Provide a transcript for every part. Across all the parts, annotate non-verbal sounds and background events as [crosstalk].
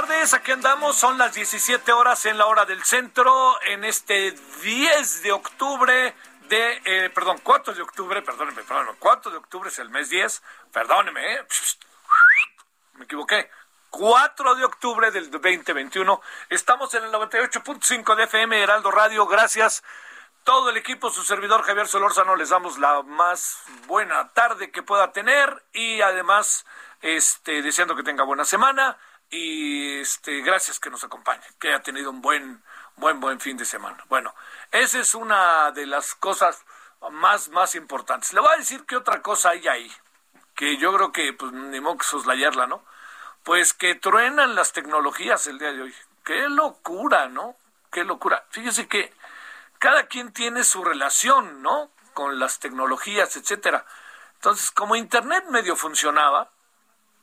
Tardes, aquí andamos, son las 17 horas en la hora del centro, en este 10 de octubre de, eh, perdón, 4 de octubre, perdóneme, perdóneme, 4 de octubre es el mes 10, perdóneme, eh, me equivoqué, 4 de octubre del 2021, estamos en el 98.5 de FM Heraldo Radio, gracias todo el equipo, su servidor Javier Solórzano, les damos la más buena tarde que pueda tener y además este, deseando que tenga buena semana y este, gracias que nos acompañe, que haya tenido un buen, buen, buen fin de semana. Bueno, esa es una de las cosas más, más importantes. Le voy a decir que otra cosa hay ahí, que yo creo que, pues, ni modo que soslayarla, ¿no? Pues que truenan las tecnologías el día de hoy. Qué locura, ¿no? Qué locura. Fíjese que cada quien tiene su relación, ¿no? Con las tecnologías, etcétera. Entonces, como Internet medio funcionaba,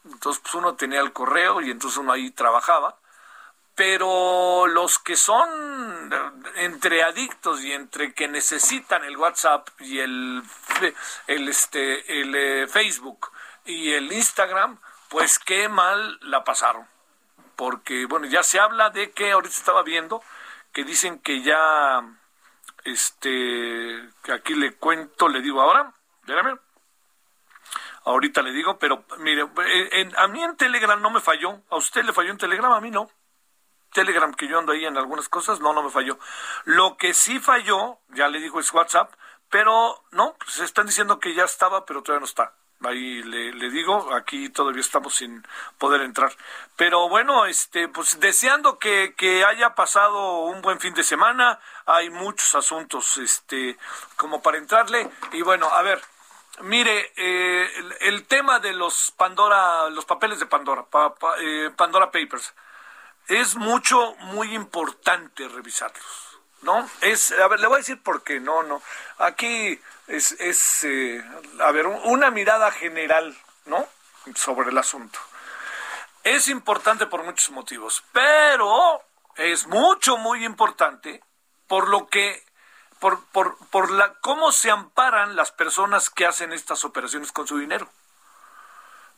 entonces pues uno tenía el correo y entonces uno ahí trabajaba, pero los que son entre adictos y entre que necesitan el WhatsApp y el, el, este, el eh, Facebook y el Instagram, pues qué mal la pasaron. Porque, bueno, ya se habla de que ahorita estaba viendo que dicen que ya este, que aquí le cuento, le digo ahora, espérame, ahorita le digo, pero mire, en, a mí en Telegram no me falló, a usted le falló en Telegram, a mí no. Telegram que yo ando ahí en algunas cosas, no, no me falló. Lo que sí falló, ya le digo, es WhatsApp, pero no, se pues están diciendo que ya estaba, pero todavía no está. Ahí le, le, digo, aquí todavía estamos sin poder entrar. Pero bueno, este, pues deseando que, que haya pasado un buen fin de semana, hay muchos asuntos, este, como para entrarle. Y bueno, a ver, mire, eh, el, tema de los Pandora, los papeles de Pandora, pa, pa, eh, Pandora Papers, es mucho, muy importante revisarlos. ¿No? Es, a ver, le voy a decir por qué, no, no. Aquí es, es eh, a ver, una mirada general, ¿no? Sobre el asunto. Es importante por muchos motivos, pero es mucho, muy importante por lo que, por, por, por la, cómo se amparan las personas que hacen estas operaciones con su dinero.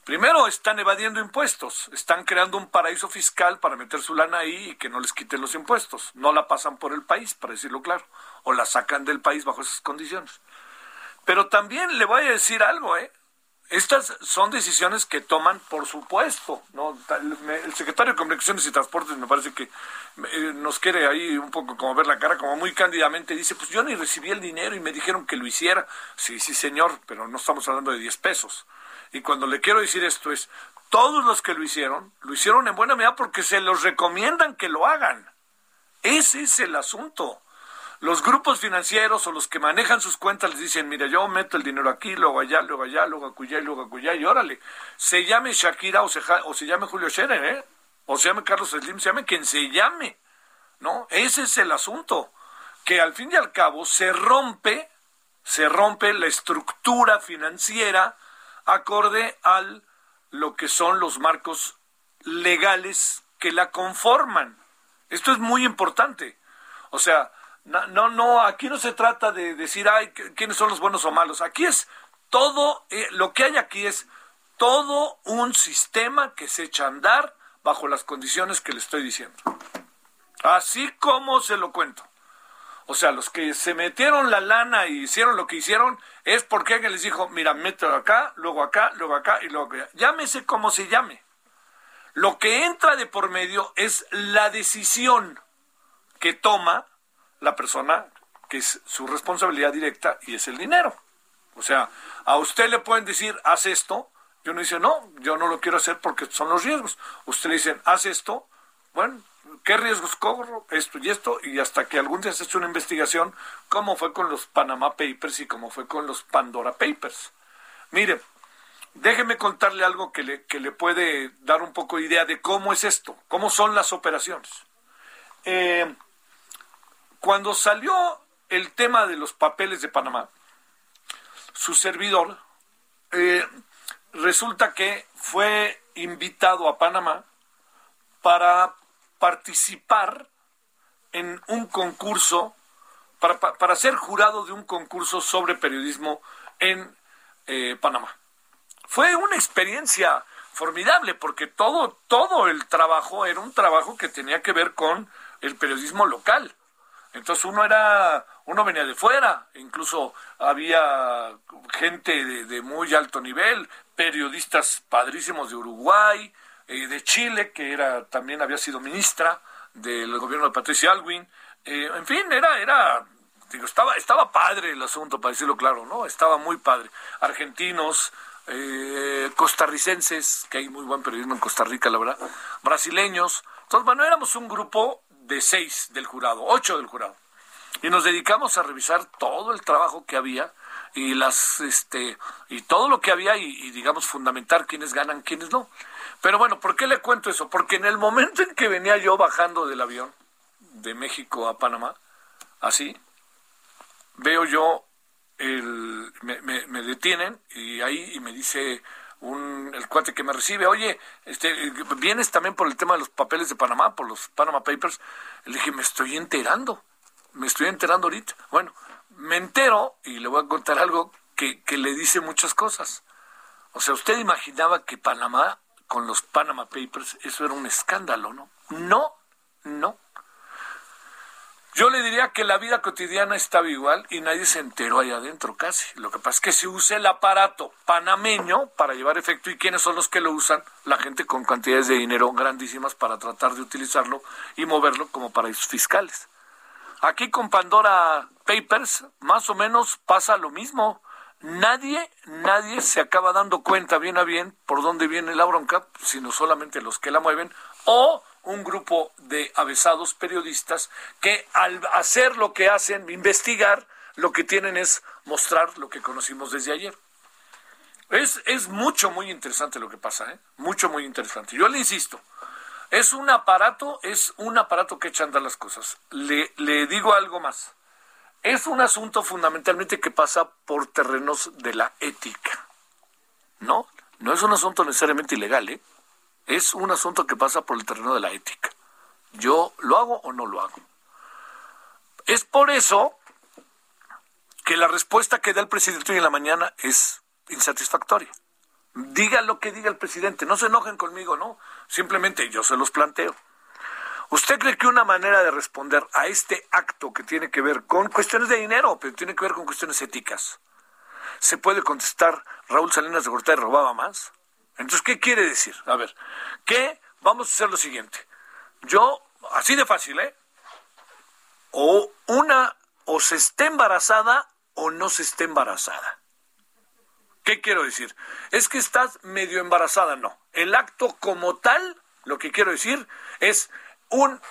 Primero, están evadiendo impuestos, están creando un paraíso fiscal para meter su lana ahí y que no les quiten los impuestos. No la pasan por el país, para decirlo claro, o la sacan del país bajo esas condiciones. Pero también le voy a decir algo, ¿eh? Estas son decisiones que toman, por supuesto, ¿no? El secretario de Comunicaciones y Transportes me parece que eh, nos quiere ahí un poco como ver la cara, como muy cándidamente, dice, pues yo ni recibí el dinero y me dijeron que lo hiciera. Sí, sí, señor, pero no estamos hablando de 10 pesos. Y cuando le quiero decir esto es, todos los que lo hicieron, lo hicieron en buena medida porque se los recomiendan que lo hagan. Ese es el asunto. Los grupos financieros o los que manejan sus cuentas les dicen, mira, yo meto el dinero aquí, luego allá, luego allá, luego acullá y luego acullá, y órale, se llame Shakira o se, o se llame Julio Scherer, ¿eh? o se llame Carlos Slim, se llame quien se llame, ¿no? Ese es el asunto, que al fin y al cabo se rompe, se rompe la estructura financiera acorde al lo que son los marcos legales que la conforman. Esto es muy importante. O sea, no, no, aquí no se trata de decir, ay, quiénes son los buenos o malos. Aquí es todo, eh, lo que hay aquí es todo un sistema que se echa a andar bajo las condiciones que le estoy diciendo. Así como se lo cuento. O sea, los que se metieron la lana y hicieron lo que hicieron es porque alguien les dijo, mira, mételo acá, luego acá, luego acá y luego acá. Llámese como se llame. Lo que entra de por medio es la decisión que toma la persona que es su responsabilidad directa y es el dinero. O sea, a usted le pueden decir, haz esto, y uno dice, no, yo no lo quiero hacer porque son los riesgos. Usted le dice, haz esto, bueno, ¿qué riesgos corro? Esto y esto, y hasta que algún día se hecho una investigación, como fue con los Panama Papers y como fue con los Pandora Papers. Mire, déjeme contarle algo que le, que le puede dar un poco de idea de cómo es esto, cómo son las operaciones. Eh, cuando salió el tema de los papeles de Panamá, su servidor eh, resulta que fue invitado a Panamá para participar en un concurso, para, ser jurado de un concurso sobre periodismo en eh, Panamá. Fue una experiencia formidable porque todo, todo el trabajo era un trabajo que tenía que ver con el periodismo local. Entonces uno era, uno venía de fuera, incluso había gente de muy alto nivel, periodistas padrísimos de Uruguay, eh, de Chile, que era también había sido ministra del gobierno de Patricia Alwin. Eh, en fin, era, era, digo, estaba, estaba padre el asunto, para decirlo claro, ¿no? Estaba muy padre. Argentinos, eh, costarricenses, que hay muy buen periodismo en Costa Rica, la verdad, brasileños. Entonces, bueno, éramos un grupo de seis del jurado, ocho del jurado. Y nos dedicamos a revisar todo el trabajo que había y las este y todo lo que había y, digamos fundamentar quiénes ganan, quiénes no. Pero bueno, ¿por qué le cuento eso? Porque en el momento en que venía yo bajando del avión de México a Panamá, así, veo yo el me, me, detienen y ahí y me dice un, el cuate que me recibe, oye, este, vienes también por el tema de los papeles de Panamá, por los Panama Papers. Le dije, me estoy enterando, me estoy enterando ahorita. Bueno, me entero y le voy a contar algo que, que le dice muchas cosas. O sea, usted imaginaba que Panamá, con los Panama Papers, eso era un escándalo, ¿no? No, no. Yo le diría que la vida cotidiana estaba igual y nadie se enteró ahí adentro casi. Lo que pasa es que se usa el aparato panameño para llevar efecto y quiénes son los que lo usan, la gente con cantidades de dinero grandísimas para tratar de utilizarlo y moverlo como paraísos fiscales. Aquí con Pandora Papers más o menos pasa lo mismo. Nadie, nadie se acaba dando cuenta bien a bien por dónde viene la bronca, sino solamente los que la mueven o un grupo de avesados periodistas que al hacer lo que hacen, investigar, lo que tienen es mostrar lo que conocimos desde ayer. Es, es mucho, muy interesante lo que pasa, ¿eh? Mucho, muy interesante. Yo le insisto, es un aparato, es un aparato que echa a andar las cosas. Le, le digo algo más. Es un asunto fundamentalmente que pasa por terrenos de la ética. ¿No? No es un asunto necesariamente ilegal, ¿eh? Es un asunto que pasa por el terreno de la ética. ¿Yo lo hago o no lo hago? Es por eso que la respuesta que da el presidente hoy en la mañana es insatisfactoria. Diga lo que diga el presidente, no se enojen conmigo, no. Simplemente yo se los planteo. ¿Usted cree que una manera de responder a este acto que tiene que ver con cuestiones de dinero, pero tiene que ver con cuestiones éticas, se puede contestar Raúl Salinas de Gortari robaba más? Entonces, ¿qué quiere decir? A ver, que vamos a hacer lo siguiente. Yo, así de fácil, ¿eh? O una, o se esté embarazada o no se esté embarazada. ¿Qué quiero decir? Es que estás medio embarazada, no. El acto como tal, lo que quiero decir es un,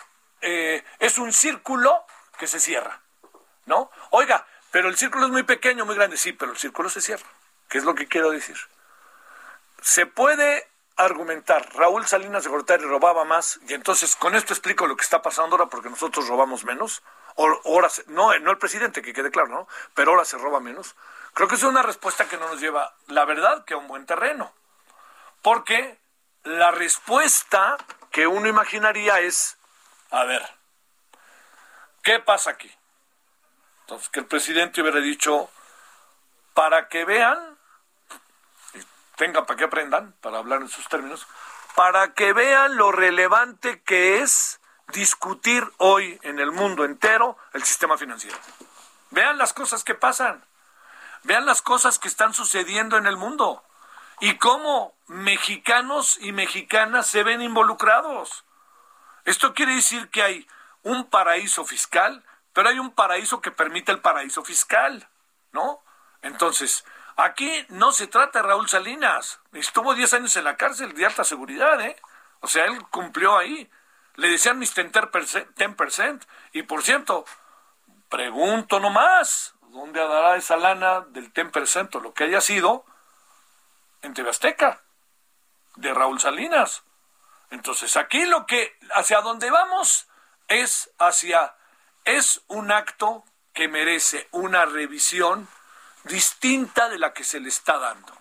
eh, es un círculo que se cierra, ¿no? Oiga, pero el círculo es muy pequeño, muy grande, sí, pero el círculo se cierra. ¿Qué es lo que quiero decir? Se puede argumentar, Raúl Salinas de Gortari robaba más, y entonces con esto explico lo que está pasando ahora porque nosotros robamos menos, o ahora, no, no el presidente, que quede claro, ¿no? Pero ahora se roba menos. Creo que es una respuesta que no nos lleva, la verdad, que a un buen terreno. Porque la respuesta que uno imaginaría es, a ver, ¿qué pasa aquí? Entonces, que el presidente hubiera dicho, para que vean, tengan para que aprendan, para hablar en sus términos, para que vean lo relevante que es discutir hoy en el mundo entero el sistema financiero. Vean las cosas que pasan. Vean las cosas que están sucediendo en el mundo. y cómo mexicanos y mexicanas se ven involucrados. Esto quiere decir que hay un paraíso fiscal, pero hay un paraíso que permite el paraíso fiscal, ¿no? Entonces, aquí no se trata de Raúl Salinas. Estuvo 10 años en la cárcel de alta seguridad, ¿eh? O sea, él cumplió ahí. Le decían mis 10%. Y por cierto, pregunto nomás, ¿dónde dará esa lana del 10% o lo que haya sido en TV Azteca? De Raúl Salinas. Entonces, aquí lo que, hacia dónde vamos es hacia, es un acto que merece una revisión distinta de la que se le está dando.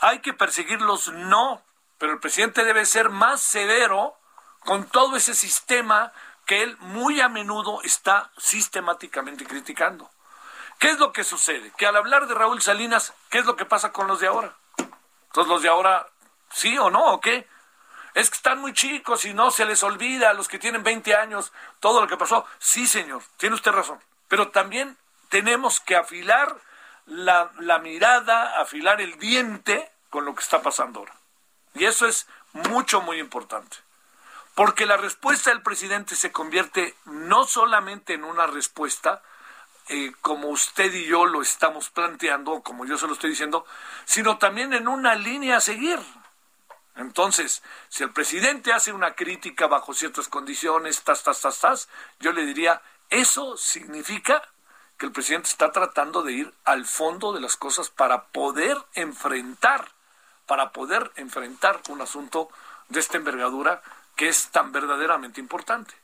¿Hay que perseguirlos? No, pero el presidente debe ser más severo con todo ese sistema que él muy a menudo está sistemáticamente criticando. ¿Qué es lo que sucede? Que al hablar de Raúl Salinas, ¿qué es lo que pasa con los de ahora? Entonces los de ahora, ¿sí o no? ¿O qué? Es que están muy chicos y no se les olvida a los que tienen 20 años todo lo que pasó. Sí, señor, tiene usted razón. Pero también tenemos que afilar la, mirada, afilar el diente con lo que está pasando ahora. Y eso es mucho, muy importante. Porque la respuesta del presidente se convierte no solamente en una respuesta, eh, como usted y yo lo estamos planteando, como yo se lo estoy diciendo, sino también en una línea a seguir. Entonces, si el presidente hace una crítica bajo ciertas condiciones, tas, tas, tas, tas, yo le diría, eso significa que el presidente está tratando de ir al fondo de las cosas para poder enfrentar, para poder enfrentar un asunto de esta envergadura que es tan verdaderamente importante.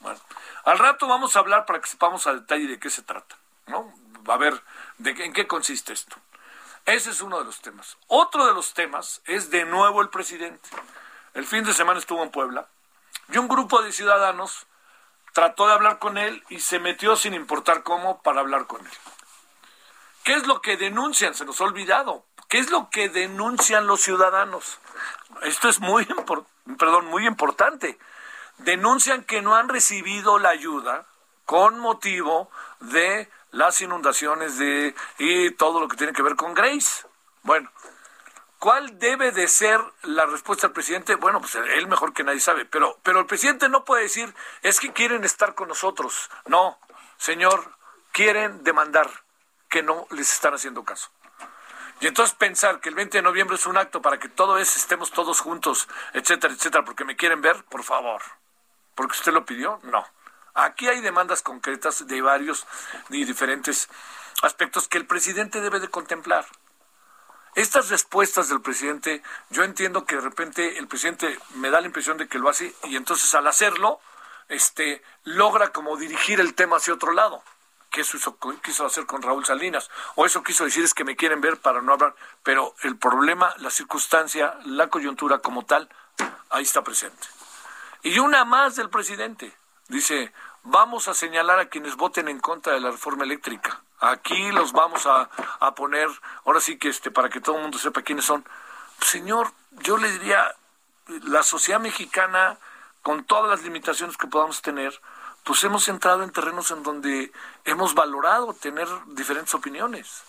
Bueno, al rato vamos a hablar para que sepamos a detalle de qué se trata, ¿no? A ver de en qué consiste esto. Ese es uno de los temas. Otro de los temas es de nuevo el presidente. El fin de semana estuvo en Puebla y un grupo de ciudadanos trató de hablar con él y se metió sin importar cómo para hablar con él. ¿Qué es lo que denuncian? Se nos ha olvidado. ¿Qué es lo que denuncian los ciudadanos? Esto es muy, perdón, muy importante. Denuncian que no han recibido la ayuda con motivo de las inundaciones de y todo lo que tiene que ver con Grace. Bueno, ¿Cuál debe de ser la respuesta del presidente? Bueno, pues él mejor que nadie sabe, pero, pero el presidente no puede decir, es que quieren estar con nosotros. No, señor, quieren demandar que no les están haciendo caso. Y entonces pensar que el 20 de noviembre es un acto para que todo eso estemos todos juntos, etcétera, etcétera, porque me quieren ver, por favor. Porque usted lo pidió, no. Aquí hay demandas concretas de varios y diferentes aspectos que el presidente debe de contemplar. Estas respuestas del presidente, yo entiendo que de repente el presidente me da la impresión de que lo hace y entonces al hacerlo, este, logra como dirigir el tema hacia otro lado. Que eso quiso hacer con Raúl Salinas. O eso quiso decir es que me quieren ver para no hablar. Pero el problema, la circunstancia, la coyuntura como tal, ahí está presente. Y una más del presidente. Dice, vamos a señalar a quienes voten en contra de la reforma eléctrica. Aquí los vamos a, poner, ahora sí que este, para que todo el mundo sepa quiénes son. Señor, yo le diría, la sociedad mexicana, con todas las limitaciones que podamos tener, pues hemos entrado en terrenos en donde hemos valorado tener diferentes opiniones.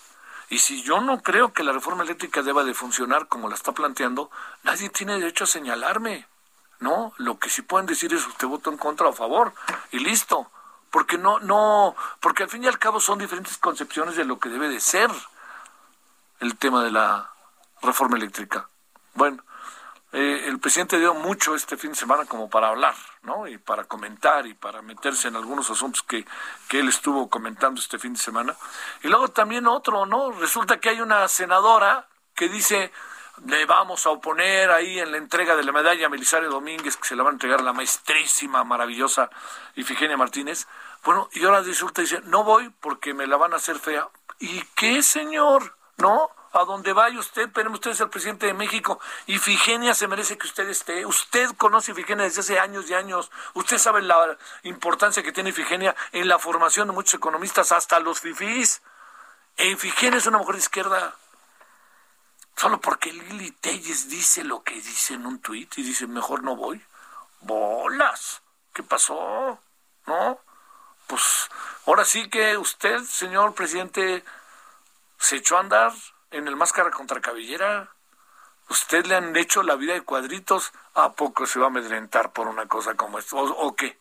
Y si yo no creo que la reforma eléctrica deba de funcionar como la está planteando, nadie tiene derecho a señalarme. No, lo que sí pueden decir es usted votó en contra o a favor y listo porque no, no, porque al fin y al cabo son diferentes concepciones de lo que debe de ser el tema de la reforma eléctrica. Bueno, eh, el presidente dio mucho este fin de semana como para hablar, ¿no? Y para comentar y para meterse en algunos asuntos que, que él estuvo comentando este fin de semana. Y luego también otro, ¿no? Resulta que hay una senadora que dice, le vamos a oponer ahí en la entrega de la medalla a Melisario Domínguez, que se la va a entregar a la maestrísima, maravillosa Ifigenia Martínez. Bueno, y ahora resulta, dice, no voy porque me la van a hacer fea. ¿Y qué, señor? ¿No? A donde vaya usted, pero usted es el presidente de México. Ifigenia se merece que usted esté. Usted conoce Ifigenia desde hace años y años. Usted sabe la importancia que tiene Ifigenia en la formación de muchos economistas, hasta los fifís. E Ifigenia es una mujer de izquierda Solo porque Lili Telles dice lo que dice en un tuit y dice, mejor no voy. Bolas. ¿Qué pasó? ¿No? Pues ahora sí que usted, señor presidente, se echó a andar en el máscara contra cabellera. Usted le han hecho la vida de cuadritos. ¿A poco se va a amedrentar por una cosa como esto? o qué?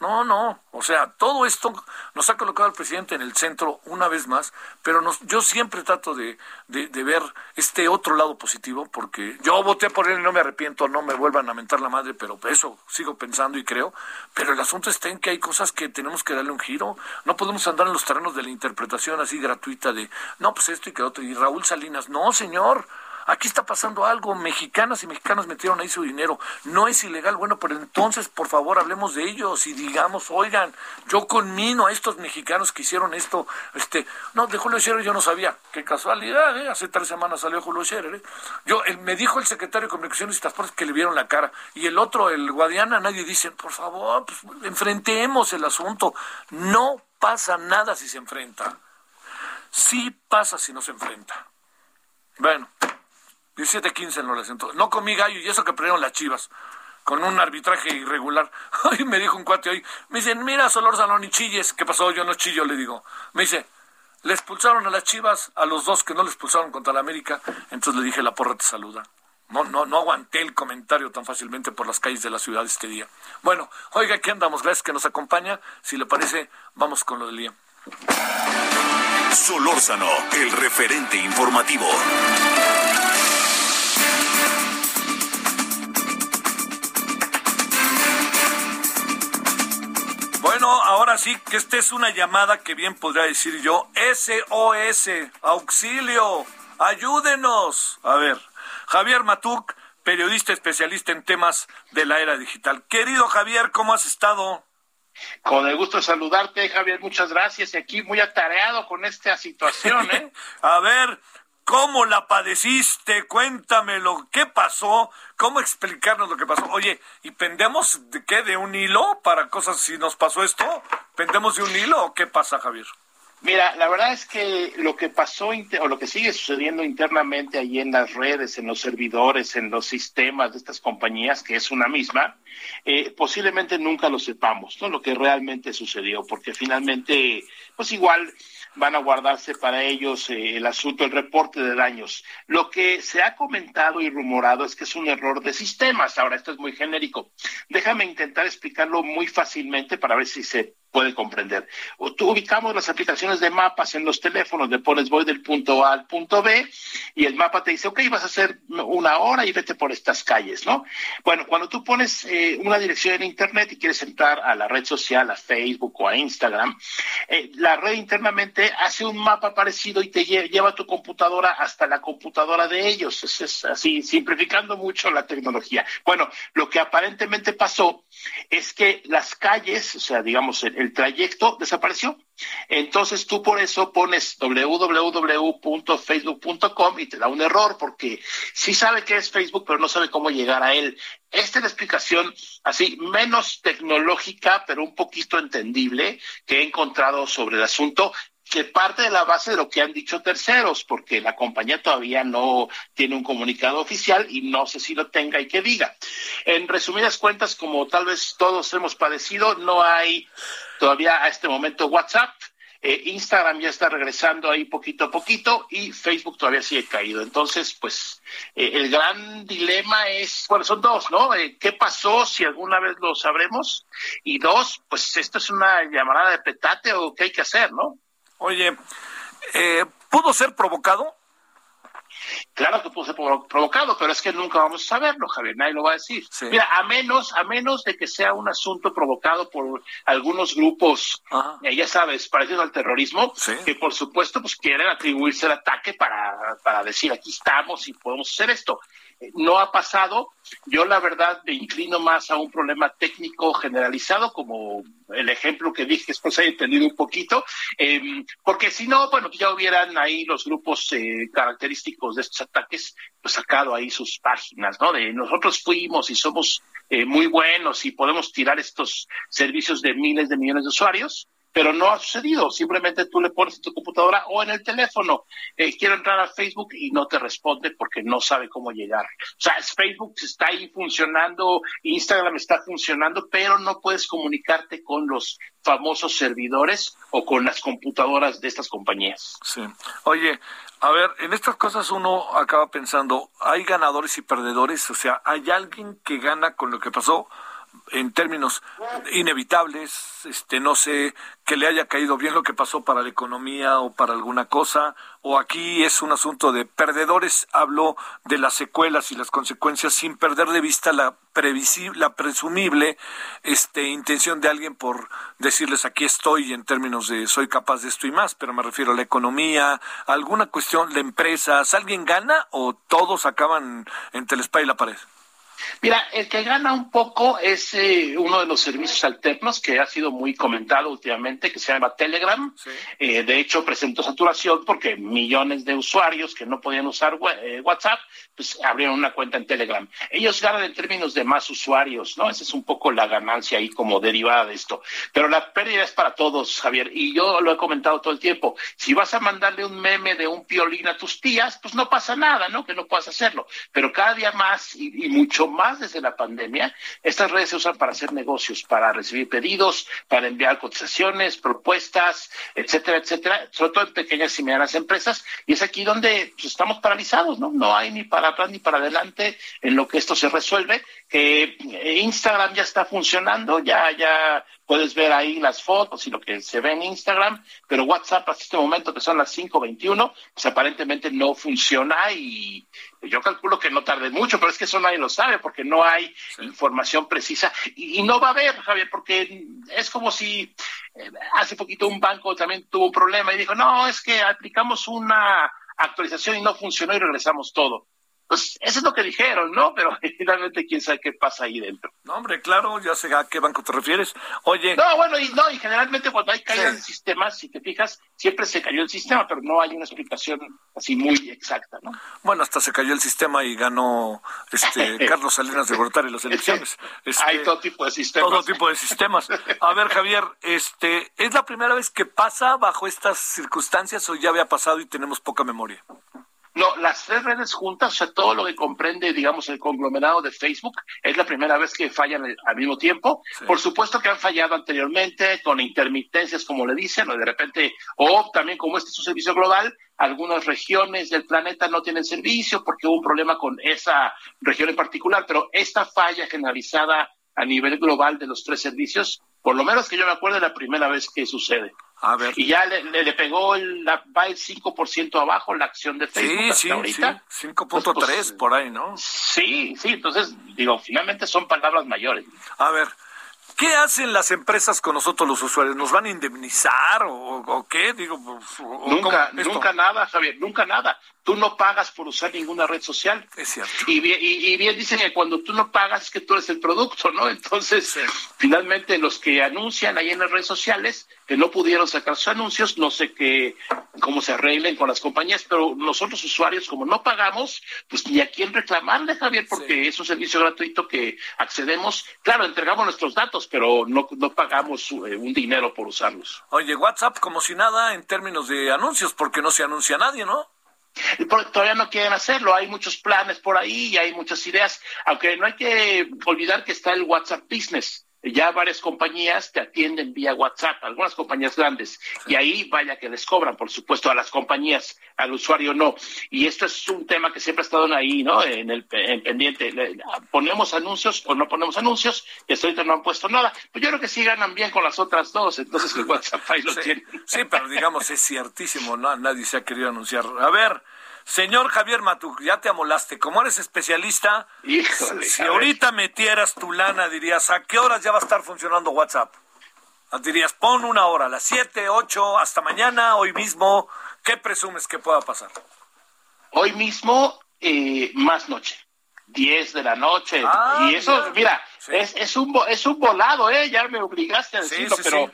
No, no, o sea, todo esto nos ha colocado al presidente en el centro una vez más, pero nos, yo siempre trato de, de, ver este otro lado positivo, porque yo voté por él y no me arrepiento, no me vuelvan a mentar la madre, pero eso sigo pensando y creo, pero el asunto está en que hay cosas que tenemos que darle un giro, no podemos andar en los terrenos de la interpretación así gratuita de, no, pues esto y que otro, y Raúl Salinas, no, señor, Aquí está pasando algo, mexicanas y mexicanos metieron ahí su dinero, no es ilegal, bueno, pero entonces por favor hablemos de ellos y digamos, oigan, yo conmino a estos mexicanos que hicieron esto, este, no, de Julio Scherer yo no sabía, qué casualidad, ¿eh? hace tres semanas salió Julio Scherer, ¿eh? yo, me dijo el secretario de Comunicaciones y Transportes que le vieron la cara, y el otro, el Guadiana, nadie dice, por favor, pues, enfrentemos el asunto, no pasa nada si se enfrenta, sí pasa si no se enfrenta. Bueno, 17-15 no les entró. No comí gallo y eso que perdieron las chivas con un arbitraje irregular. [laughs] Ay, me dijo un cuate hoy, me dicen, mira, Solor Salón y chilles. ¿Qué pasó? Yo no chillo, le digo. Me dice, le expulsaron a las chivas, a los dos que no le expulsaron contra la América. Entonces le dije, la porra te saluda. No, no, no aguanté el comentario tan fácilmente por las calles de la ciudad este día. Bueno, oiga, aquí andamos. Gracias que nos acompaña. Si le parece, vamos con lo del día. Solórzano, el referente informativo. Bueno, ahora sí que esta es una llamada que bien podría decir yo, SOS, auxilio, ayúdenos. A ver, Javier Matuk, periodista especialista en temas de la era digital. Querido Javier, ¿cómo has estado? Con el gusto de saludarte, Javier, muchas gracias. Y aquí muy atareado con esta situación, ¿eh? [laughs] A ver, ¿Cómo la padeciste? Cuéntamelo. ¿Qué pasó? ¿Cómo explicarnos lo que pasó? Oye, ¿y pendemos de qué? ¿De un hilo para cosas si nos pasó esto? ¿Pendemos de un hilo o qué pasa, Javier? Mira, la verdad es que lo que pasó o lo que sigue sucediendo internamente ahí en las redes, en los servidores, en los sistemas de estas compañías, que es una misma, eh, posiblemente nunca lo sepamos, ¿no? Lo que realmente sucedió, porque finalmente, pues igual van a guardarse para ellos eh, el asunto, el reporte de daños. Lo que se ha comentado y rumorado es que es un error de sistemas. Ahora, esto es muy genérico. Déjame intentar explicarlo muy fácilmente para ver si se puede comprender. Tú ubicamos las aplicaciones de mapas en los teléfonos, le pones voy del punto A al punto B y el mapa te dice, ok, vas a hacer una hora y vete por estas calles, ¿no? Bueno, cuando tú pones eh, una dirección en Internet y quieres entrar a la red social, a Facebook o a Instagram, eh, la red internamente hace un mapa parecido y te lleva tu computadora hasta la computadora de ellos. es así, simplificando mucho la tecnología. Bueno, lo que aparentemente pasó es que las calles, o sea, digamos, el, el trayecto desapareció. Entonces tú por eso pones www.facebook.com y te da un error porque sí sabe que es Facebook, pero no sabe cómo llegar a él. Esta es la explicación así menos tecnológica, pero un poquito entendible que he encontrado sobre el asunto que parte de la base de lo que han dicho terceros, porque la compañía todavía no tiene un comunicado oficial y no sé si lo tenga y que diga. En resumidas cuentas, como tal vez todos hemos padecido, no hay todavía a este momento WhatsApp. Eh, Instagram ya está regresando ahí poquito a poquito y Facebook todavía sigue caído. Entonces, pues eh, el gran dilema es, bueno, son dos, ¿no? Eh, ¿Qué pasó? Si alguna vez lo sabremos. Y dos, pues esto es una llamada de petate o qué hay que hacer, ¿no? Oye, eh, ¿pudo ser provocado? Claro que pudo ser provocado, pero es que nunca vamos a saberlo, Javier, nadie lo va a decir. Mira, a menos, a menos de que sea un asunto provocado por algunos grupos, eh, ya sabes, parecidos al terrorismo, que por supuesto pues quieren atribuirse el ataque para, para decir aquí estamos y podemos hacer esto no ha pasado. Yo la verdad me inclino más a un problema técnico generalizado, como el ejemplo que dije, después he entendido un poquito, em, porque si no, bueno, ya hubieran ahí los grupos eh, característicos de estos ataques, pues sacado ahí sus páginas, ¿no? De nosotros fuimos y somos eh, muy buenos y podemos tirar estos servicios de miles de millones de usuarios pero no ha sucedido. Simplemente tú le pones en tu computadora o en el teléfono, eh, quiero entrar a Facebook y no te responde porque no sabe cómo llegar. O sea, Facebook está ahí funcionando, Instagram está funcionando, pero no puedes comunicarte con los famosos servidores o con las computadoras de estas compañías. Sí. Oye, a ver, en estas cosas uno acaba pensando, hay ganadores y perdedores, o sea, hay alguien que gana con lo que pasó en términos inevitables, este, no sé que le haya caído bien lo que pasó para la economía o para alguna cosa, o aquí es un asunto de perdedores, hablo de las secuelas y las consecuencias sin perder de vista la previsible, la presumible este, intención de alguien por decirles aquí estoy en términos de soy capaz de esto y más, pero me refiero a la economía, alguna cuestión de empresas, ¿alguien gana o todos acaban entre el spa y la pared? Mira, el que gana un poco es eh, uno de los servicios alternos que ha sido muy comentado últimamente, que se llama Telegram. Eh, de hecho, presentó saturación porque millones de usuarios que no podían usar eh, WhatsApp, pues abrieron una cuenta en Telegram. Ellos ganan en términos de más usuarios, ¿no? Esa es un poco la ganancia ahí como derivada de esto. Pero la pérdida es para todos, Javier, y yo lo he comentado todo el tiempo. Si vas a mandarle un meme de un piolín a tus tías, pues no pasa nada, ¿no? Que no puedas hacerlo. Pero cada día más y, y mucho más desde la pandemia, estas redes se usan para hacer negocios, para recibir pedidos, para enviar cotizaciones, propuestas, etcétera, etcétera, sobre todo en pequeñas y medianas empresas, y es aquí donde pues, estamos paralizados, ¿no? No hay ni para atrás ni para adelante en lo que esto se resuelve, que Instagram ya está funcionando, ya, ya puedes ver ahí las fotos y lo que se ve en Instagram, pero WhatsApp hasta este momento, que son las 5.21, pues aparentemente no funciona y yo calculo que no tarde mucho, pero es que eso nadie lo sabe porque no hay información precisa y, no va a haber, Javier, porque es como si eh, hace poquito un banco también tuvo un problema y dijo, no, es que aplicamos una actualización y no funcionó y regresamos todo. Pues eso es lo que dijeron, ¿no? Pero [laughs] finalmente quién sabe qué pasa ahí dentro. No, hombre, claro, ya sé a qué banco te refieres. Oye. No, bueno, y no, y generalmente cuando hay caídas de sistemas, si te fijas, siempre se cayó el sistema, pero no hay una explicación así muy exacta, ¿no? Bueno, hasta se cayó el sistema y ganó este [laughs] Carlos Salinas de Gortari las elecciones. [laughs] Este, hay todo tipo de sistemas. Todo tipo de sistemas. A ver, Javier, este, ¿es la primera vez que pasa bajo estas circunstancias o ya había pasado y tenemos poca memoria? No, las tres redes juntas, o sea, todo lo que comprende, digamos, el conglomerado de Facebook, es la primera vez que fallan al mismo tiempo. Por supuesto que han fallado anteriormente con intermitencias, como le dicen, o de repente, o también como este es un servicio global, algunas regiones del planeta no tienen servicio porque hubo un problema con esa región en particular, pero esta falla generalizada a nivel global de los tres servicios, por lo menos que yo me acuerdo, es la primera vez que sucede. A ver. Y ya le, le, pegó, el, la, va el 5% abajo la acción de Facebook sí, sí, ahorita. Sí, 5.3 pues, por ahí, ¿no? Sí, sí, entonces, digo, finalmente son palabras mayores. A ver, ¿Qué hacen las empresas con nosotros los usuarios? ¿Nos van a indemnizar o, qué? Digo, nunca, nunca nada, Javier, nunca nada. Tú no pagas por usar ninguna red social. Es cierto. Y bien, y, bien dicen que cuando tú no pagas es que tú eres el producto, ¿no? Entonces, finalmente los que anuncian ahí en las redes sociales que no pudieron sacar sus anuncios, no sé qué, cómo se arreglen con las compañías, pero nosotros usuarios como no pagamos, pues ni a quién reclamarle, Javier, porque es un servicio gratuito que accedemos. Claro, entregamos nuestros datos, pero no, no pagamos eh, un dinero por usarlos. Oye, WhatsApp como si nada en términos de anuncios, porque no se anuncia nadie, ¿no? Todavía no quieren hacerlo, hay muchos planes por ahí y hay muchas ideas, aunque no hay que olvidar que está el WhatsApp Business, ya varias compañías te atienden vía WhatsApp, algunas compañías grandes, y ahí vaya que les cobran, por supuesto, a las compañías, al usuario no. Y esto es un tema que siempre ha estado ahí, ¿no? En el pendiente. ¿Ponemos anuncios o no ponemos anuncios? Y hasta ahorita no han puesto nada. Pues yo creo que sí ganan bien con las otras dos, entonces el [laughs] WhatsApp ahí lo tiene. Sí, pero digamos, es ciertísimo, ¿no? Nadie se ha querido anunciar. A ver. Señor Javier Matuk, ya te amolaste. Como eres especialista, si ahorita metieras tu lana, dirías, ¿a qué horas ya va a estar funcionando WhatsApp? Dirías, pon una hora, a las 7, 8, hasta mañana, hoy mismo. ¿Qué presumes que pueda pasar? Hoy mismo, eh, más noche. 10 de la noche. Ah, y eso, mira, Es, es, un, es un volado, ¿eh? Ya me obligaste a decirlo, pero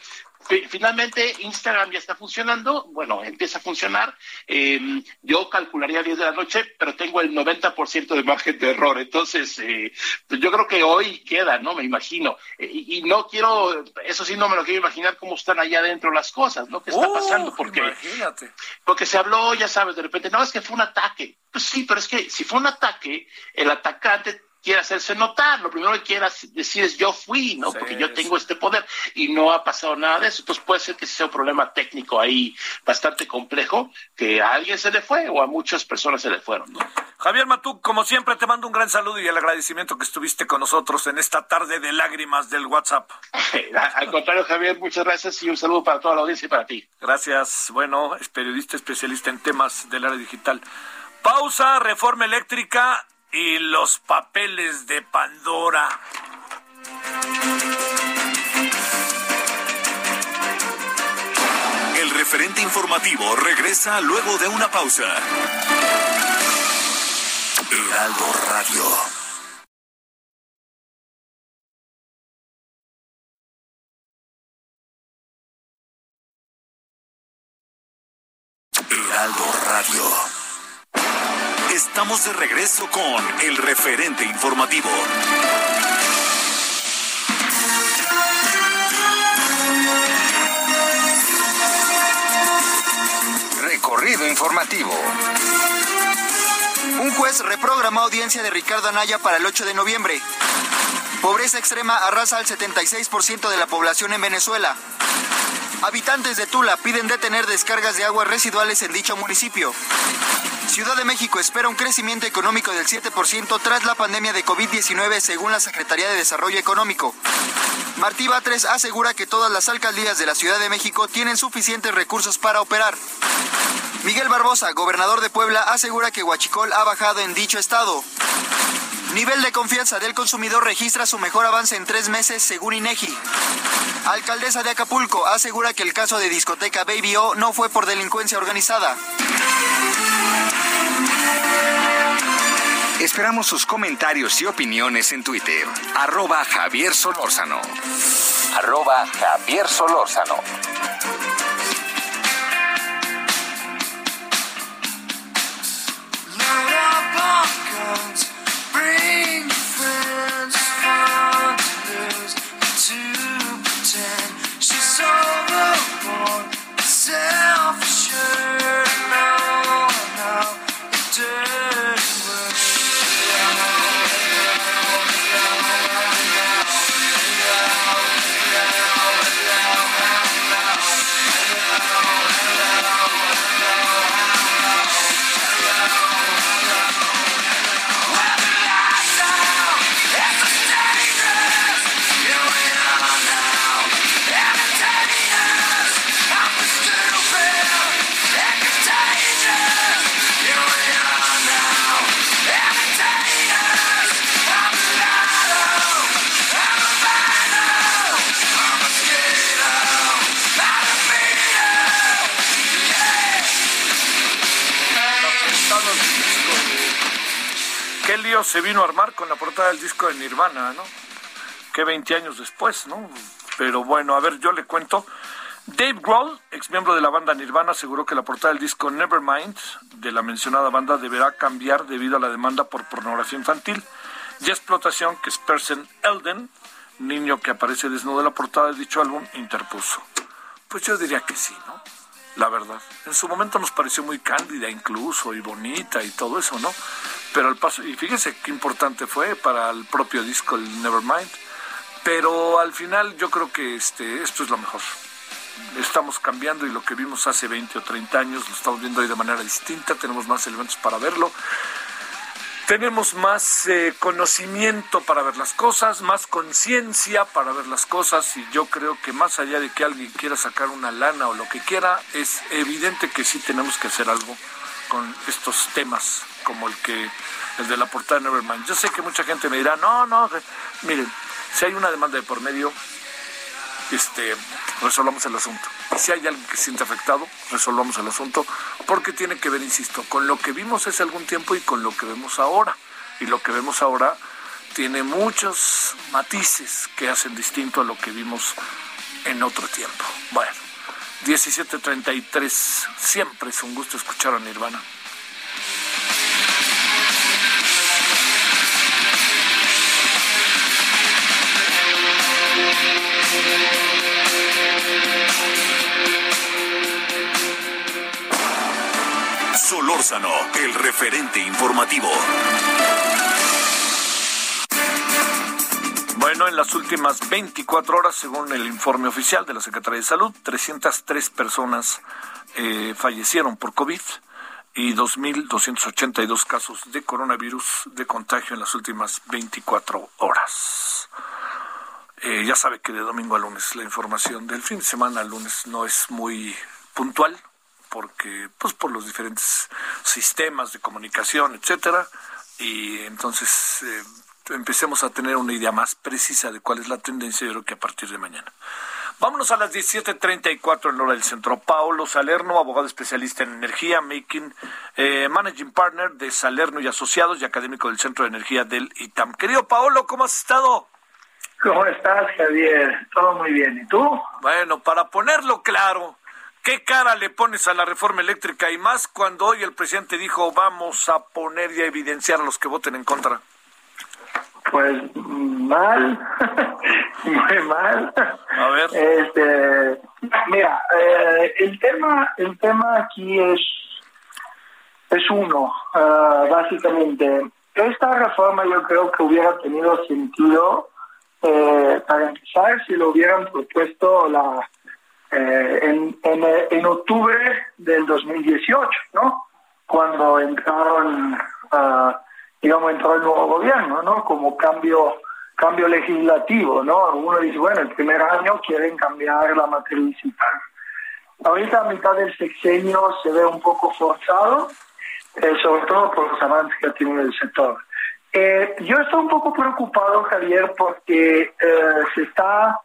finalmente Instagram ya está funcionando, bueno, empieza a funcionar. Eh, yo calcularía 10 de la noche, pero tengo el 90% de margen de error. Entonces, eh, pues yo creo que hoy queda, ¿no? Me imagino. Eh, y, no quiero, eso sí, no me lo quiero imaginar cómo están allá adentro las cosas, ¿no? ¿Qué está pasando? Porque, imagínate. porque se habló, ya sabes, de repente, no, es que fue un ataque. Pues sí, pero es que si fue un ataque, el atacante quiere hacerse notar, lo primero que quiere decir es yo fui, ¿no? Porque yo tengo este poder y no ha pasado nada de eso. Entonces puede ser que sea un problema técnico ahí bastante complejo, que a alguien se le fue o a muchas personas se le fueron, ¿no? Javier Matú, como siempre, te mando un gran saludo y el agradecimiento que estuviste con nosotros en esta tarde de lágrimas del WhatsApp. [laughs] Al contrario, Javier, muchas gracias y un saludo para toda la audiencia y para ti. Gracias. Bueno, es periodista especialista en temas del área digital. Pausa, reforma eléctrica y los papeles de Pandora. El referente informativo regresa luego de una pausa. Heraldo Radio. Heraldo Radio. Estamos de regreso con el referente informativo. Recorrido informativo. Un juez reprogramó audiencia de Ricardo Anaya para el 8 de noviembre. Pobreza extrema arrasa al 76% de la población en Venezuela. Habitantes de Tula piden detener descargas de aguas residuales en dicho municipio. Ciudad de México espera un crecimiento económico del 7% tras la pandemia de COVID-19 según la Secretaría de Desarrollo Económico. Martí Batres asegura que todas las alcaldías de la Ciudad de México tienen suficientes recursos para operar. Miguel Barbosa, gobernador de Puebla, asegura que Huachicol ha bajado en dicho estado. Nivel de confianza del consumidor registra su mejor avance en tres meses según INEGI. Alcaldesa de Acapulco asegura que el caso de discoteca Baby O no fue por delincuencia organizada. Esperamos sus comentarios y opiniones en Twitter. Arroba Javier Solórzano. Arroba Javier Solórzano. Se vino a armar con la portada del disco de Nirvana, ¿no? Que 20 años después, ¿no? Pero bueno, a ver, yo le cuento. Dave Grohl, ex miembro de la banda Nirvana, aseguró que la portada del disco Nevermind de la mencionada banda deberá cambiar debido a la demanda por pornografía infantil y explotación que Spersen Elden, niño que aparece desnudo en la portada de dicho álbum, interpuso. Pues yo diría que sí, ¿no? La verdad. En su momento nos pareció muy cándida incluso y bonita y todo eso, ¿no? pero al paso, y fíjense qué importante fue para el propio disco, el Nevermind, pero al final yo creo que este, esto es lo mejor. Estamos cambiando y lo que vimos hace 20 o 30 años lo estamos viendo hoy de manera distinta, tenemos más elementos para verlo. Tenemos más eh, conocimiento para ver las cosas, más conciencia para ver las cosas y yo creo que más allá de que alguien quiera sacar una lana o lo que quiera, es evidente que sí tenemos que hacer algo con estos temas como el que el de la portada de Nevermind. Yo sé que mucha gente me dirá, no, no, miren, si hay una demanda de por medio, este, resolvamos el asunto. Si hay alguien que se siente afectado, resolvamos el asunto, porque tiene que ver, insisto, con lo que vimos hace algún tiempo y con lo que vemos ahora. Y lo que vemos ahora, tiene muchos matices que hacen distinto a lo que vimos en otro tiempo. Bueno, 17.33, siempre es un gusto escuchar a Nirvana. Solórzano, el referente informativo. Bueno, en las últimas 24 horas, según el informe oficial de la Secretaría de Salud, 303 personas eh, fallecieron por COVID y 2.282 casos de coronavirus de contagio en las últimas 24 horas. Eh, ya sabe que de domingo a lunes la información del fin de semana lunes no es muy puntual porque pues por los diferentes sistemas de comunicación, etcétera, y entonces eh, empecemos a tener una idea más precisa de cuál es la tendencia, yo creo que a partir de mañana. Vámonos a las 17.34 en hora del centro. Paulo Salerno, abogado especialista en energía, making, eh, managing partner de Salerno y Asociados y académico del Centro de Energía del ITAM. Querido Paolo, ¿cómo has estado? ¿Cómo estás, Javier? Todo muy bien. ¿Y tú? Bueno, para ponerlo claro, ¿qué cara le pones a la reforma eléctrica y más cuando hoy el presidente dijo vamos a poner y a evidenciar a los que voten en contra? Pues mal, [laughs] muy mal. A ver. Este, mira, eh, el tema, el tema aquí es es uno, uh, básicamente. Esta reforma yo creo que hubiera tenido sentido eh, para empezar si lo hubieran propuesto la eh, en, en, en, octubre del 2018, ¿no? Cuando entraron uh, digamos, entró el nuevo gobierno, ¿no? Como cambio cambio legislativo, ¿no? Uno dice, bueno, el primer año quieren cambiar la matriz y tal. Ahorita a mitad del sexenio se ve un poco forzado, eh, sobre todo por los avances que ha tenido el sector. Eh, yo estoy un poco preocupado, Javier, porque eh, se está,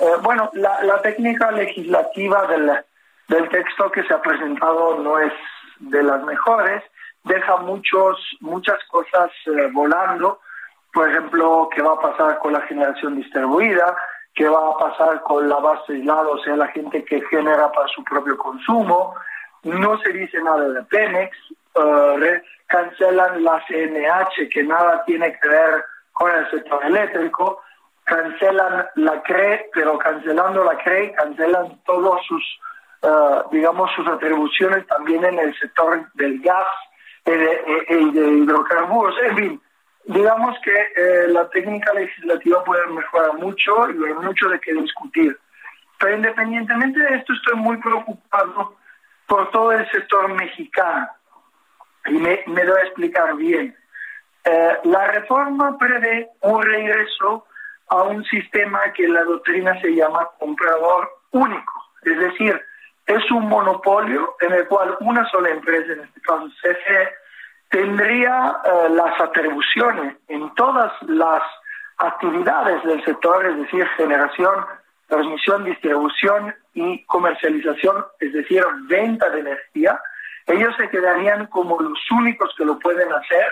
eh, bueno, la, la, técnica legislativa del, texto que se ha presentado no es de las mejores, deja muchos, muchas cosas eh, volando, por ejemplo, qué va a pasar con la generación distribuida, qué va a pasar con la base aislada, o sea, la gente que genera para su propio consumo, no se dice nada de Pemex, uh, cancelan la CNH, que nada tiene que ver con el sector eléctrico, cancelan la CRE, pero cancelando la CRE, cancelan todos sus, uh, digamos, sus atribuciones también en el sector del gas, y de, hidrocarburos. En fin, digamos que eh, la técnica legislativa puede mejorar mucho y hay mucho de qué discutir. Pero independientemente de esto, estoy muy preocupado por todo el sector mexicano. Y me, me doy a explicar bien. Eh, la reforma prevé un regreso a un sistema que la doctrina se llama comprador único. Es decir, es un monopolio en el cual una sola empresa, en este caso CFE, tendría eh, las atribuciones en todas las actividades del sector, es decir, generación, transmisión, distribución y comercialización, es decir, venta de energía. Ellos se quedarían como los únicos que lo pueden hacer,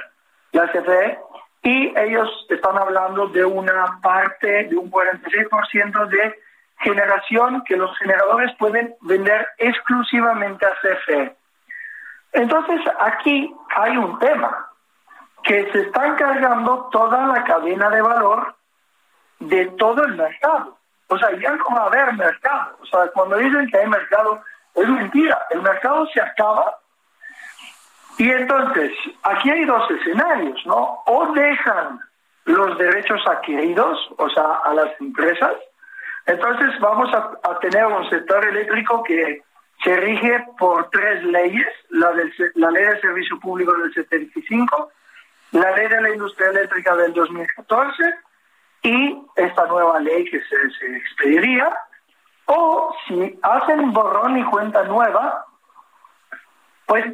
la CFE, y ellos están hablando de una parte, de un 46% de generación que los generadores pueden vender exclusivamente a CFE. Entonces aquí hay un tema, que se está encargando toda la cadena de valor de todo el mercado. O sea, ya no va a haber mercado. O sea, cuando dicen que hay mercado, es mentira. El mercado se acaba. Y entonces, aquí hay dos escenarios, ¿no? O dejan los derechos adquiridos, o sea, a las empresas, entonces vamos a, tener un sector eléctrico que se rige por tres leyes, la, del, la ley de servicio público del 75, la ley de la industria eléctrica del 2014 y esta nueva ley que se, se expediría, o si hacen borrón y cuenta nueva, pues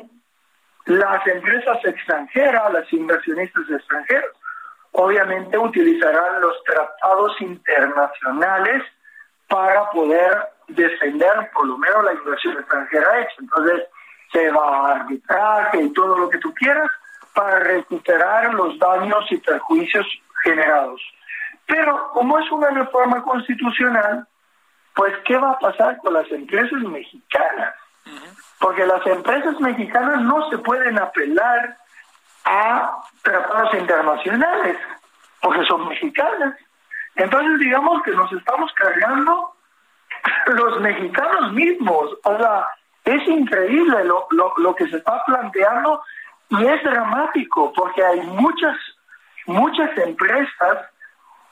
las empresas extranjeras, las inversionistas extranjeros, obviamente utilizarán los tratados internacionales para poder defender por lo menos la inversión extranjera hecha. Entonces, se va a arbitraje y todo lo que tú quieras para recuperar los daños y perjuicios generados. Pero como es una reforma constitucional, pues ¿qué va a pasar con las empresas mexicanas? Porque las empresas mexicanas no se pueden apelar a tratados internacionales, porque son mexicanas. Entonces digamos que nos estamos cargando [laughs] los mexicanos mismos. O sea, es increíble lo, lo, lo que se está planteando y es dramático porque hay muchas, muchas empresas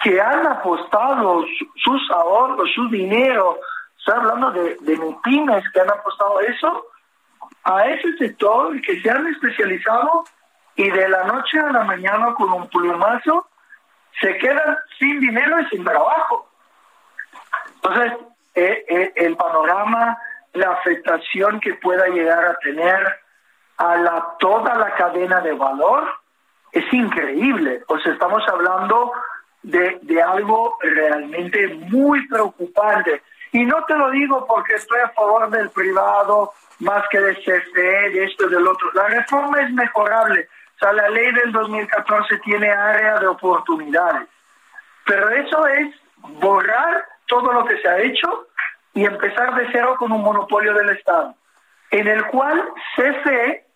que han apostado sus ahorros, su dinero, estoy hablando de, de pymes que han apostado eso, a ese sector que se han especializado y de la noche a la mañana con un plumazo se quedan sin dinero y sin trabajo. Entonces, eh, eh, el panorama, la afectación que pueda llegar a tener a la, toda la cadena de valor es increíble. O sea, estamos hablando de, de algo realmente muy preocupante. Y no te lo digo porque estoy a favor del privado más que del CFE, de esto y del otro. La reforma es mejorable. O sea, la ley del 2014 tiene área de oportunidades. Pero eso es borrar todo lo que se ha hecho y empezar de cero con un monopolio del Estado, en el cual CFE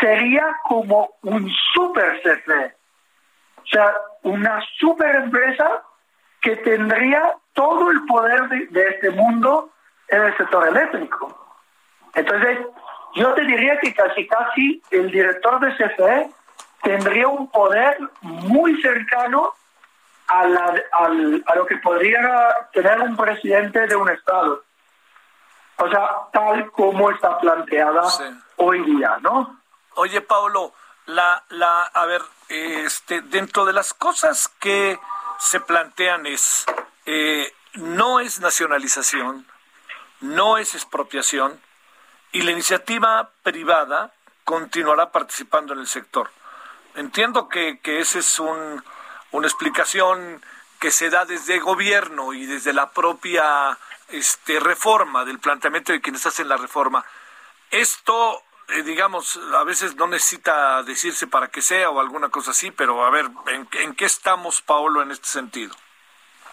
sería como un super CFE. O sea, una super empresa que tendría todo el poder de, este mundo en el sector eléctrico. Entonces, yo te diría que casi casi el director de CFE tendría un poder muy cercano a, la, a lo que podría tener un presidente de un Estado. O sea, tal como está planteada hoy día, ¿no? Oye, Paulo, la, la, a ver, este, dentro de las cosas que se plantean es, eh, no es nacionalización, no es expropiación, y la iniciativa privada continuará participando en el sector. Entiendo que, que esa es un, una explicación que se da desde gobierno y desde la propia este, reforma, del planteamiento de quienes hacen la reforma. Esto eh, digamos, a veces no necesita decirse para que sea o alguna cosa así, pero a ver, ¿en, qué estamos, Paolo, en este sentido?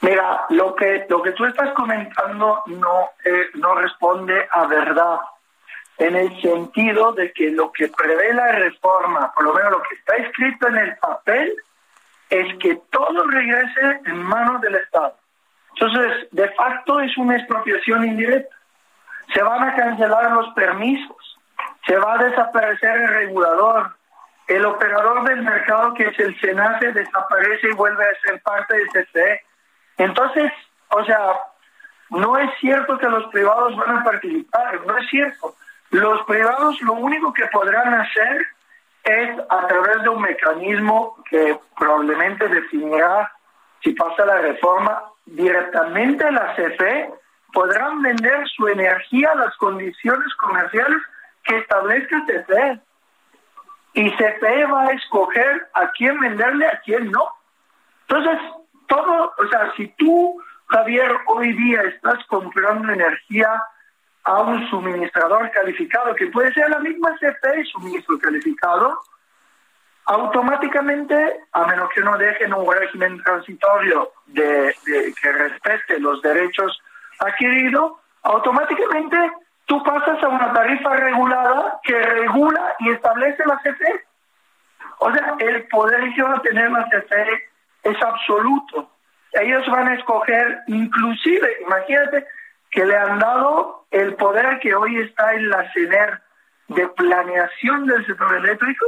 Mira, lo que, lo que tú estás comentando no, eh, no responde a verdad, en el sentido de que lo que prevé la reforma, por lo menos lo que está escrito en el papel, es que todo regrese en manos del Estado. Entonces, de facto es una expropiación indirecta. Se van a cancelar los permisos se va a desaparecer el regulador. El operador del mercado, que es el SENACE, desaparece y vuelve a ser parte del CCE. Entonces, o sea, no es cierto que los privados van a participar, no es cierto. Los privados lo único que podrán hacer es a través de un mecanismo que probablemente definirá si pasa la reforma directamente la CFE, podrán vender su energía a las condiciones comerciales que establezca CFE. Y CFE va a escoger a quién venderle, a quién no. Entonces, todo, o sea, si tú, Javier, hoy día estás comprando energía a un suministrador calificado, que puede ser la misma CFE suministro calificado, automáticamente, a menos que no dejen un régimen transitorio de, de que respete los derechos adquiridos, automáticamente tú pasas a una tarifa regulada que regula y establece la CFE. O sea, el poder que va a tener la CFE es absoluto. Ellos van a escoger, inclusive, imagínate que le han dado el poder que hoy está en la CENER de planeación del sector eléctrico,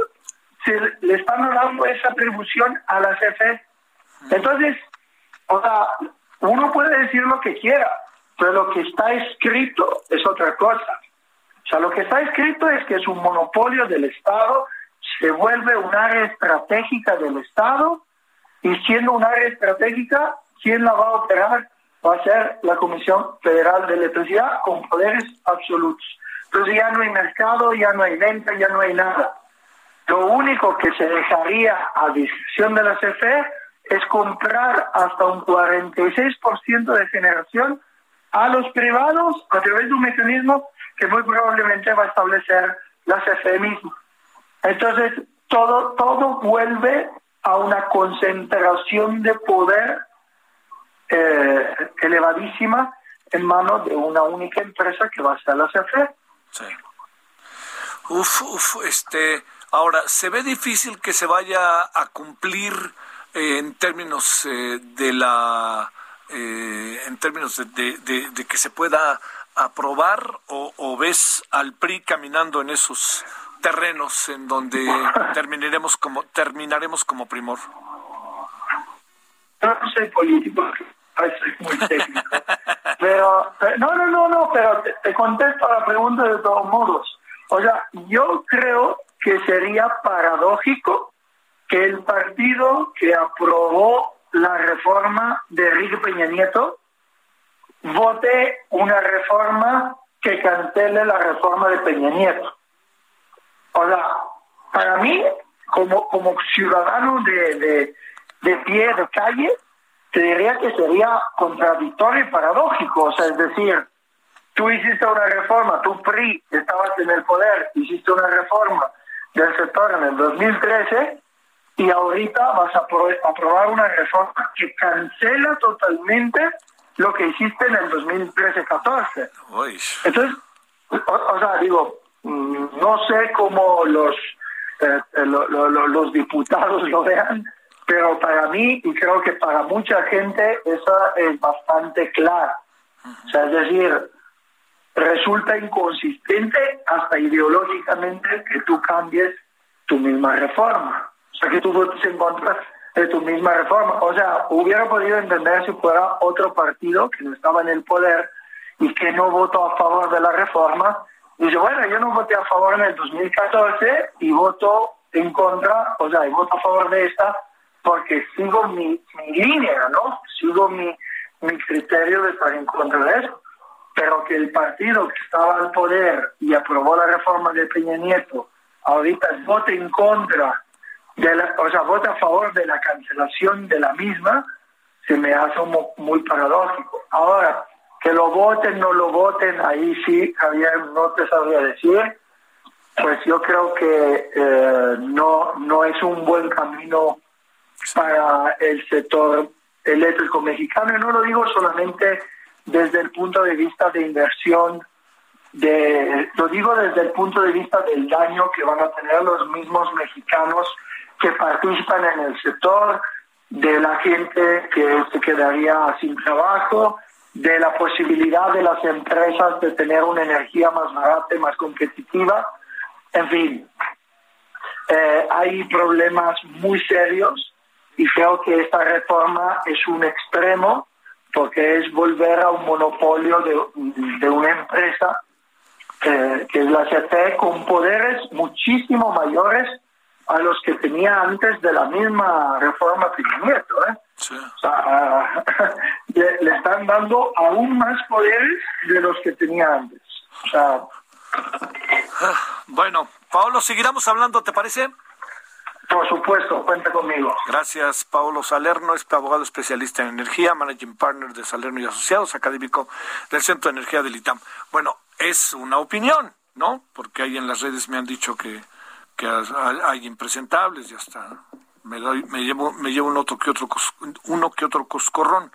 se le están dando esa atribución a la CFE. Entonces, o sea, uno puede decir lo que quiera, pero lo que está escrito es otra cosa. O sea, lo que está escrito es que es un monopolio del Estado, se vuelve un área estratégica del Estado, y siendo un área estratégica, ¿quién la va a operar? Va a ser la Comisión Federal de Electricidad con poderes absolutos. Entonces ya no hay mercado, ya no hay venta, ya no hay nada. Lo único que se dejaría a discreción de la CFE es comprar hasta un 46% de generación a los privados a través de un mecanismo que muy probablemente va a establecer la CFE misma. Entonces, todo, todo vuelve a una concentración de poder eh, elevadísima en manos de una única empresa que va a ser la CFE. Sí. Uf, uf, este, ahora, ¿se ve difícil que se vaya a cumplir eh, en términos eh, de la, en términos de, que se pueda aprobar o, ves al PRI caminando en esos terrenos en donde terminaremos como terminaremos como primor? No soy político, [laughs] pero, no, no, no, no, pero te contesto la pregunta de todos modos. O sea, yo creo que sería paradójico que el partido que aprobó la reforma de Enrique Peña Nieto vote una reforma que cancele la reforma de Peña Nieto. O sea, para mí, como, como ciudadano de, de, pie, de calle, te diría que sería contradictorio y paradójico. O sea, es decir, tú hiciste una reforma, tú PRI, estabas en el poder, hiciste una reforma del sector en el 2013 y ahorita vas a aprobar una reforma que cancela totalmente lo que hiciste en el 2013-14. Entonces, o, sea, digo, Mm, no sé cómo los, eh, eh, los diputados [laughs] lo vean, pero para mí y creo que para mucha gente esa es bastante clara. O sea, es decir, resulta inconsistente hasta ideológicamente que tú cambies tu misma reforma. O sea, que tú votes en contra de tu misma reforma. O sea, hubiera podido entender si fuera otro partido que no estaba en el poder y que no votó a favor de la reforma Dice, bueno, yo no voté a favor en el 2014 y voto en contra, o sea, y voto a favor de esta porque sigo mi, línea, ¿no? Sigo mi, mi criterio de estar en contra de eso. Pero que el partido que estaba al poder y aprobó la reforma de Peña Nieto, ahorita vote en contra, o sea, vote a favor de la cancelación de la misma, se me hace muy paradójico. Ahora, que lo voten, no lo voten, ahí sí, Javier, no te sabría decir. Pues yo creo que eh, no, no es un buen camino para el sector eléctrico mexicano. Y no lo digo solamente desde el punto de vista de inversión, de, lo digo desde el punto de vista del daño que van a tener los mismos mexicanos que participan en el sector, de la gente que se quedaría sin trabajo, de la posibilidad de las empresas de tener una energía más barata y más competitiva. En fin, eh, hay problemas muy serios y creo que esta reforma es un extremo porque es volver a un monopolio de, una empresa eh, que es la CFE con poderes muchísimo mayores a los que tenía antes de la misma reforma Piña ¿eh? [laughs] le, están dando aún más poderes de los que tenía antes. Ah, bueno, Paolo, seguiremos hablando, ¿te parece? Por supuesto, cuenta conmigo. Gracias, Paolo Salerno, es abogado especialista en energía, managing partner de Salerno y Asociados, académico del Centro de Energía del ITAM. Bueno, es una opinión, ¿no? Porque ahí en las redes me han dicho que, que hay impresentables, ya está me, me llevo me llevo uno que otro uno que otro coscorrón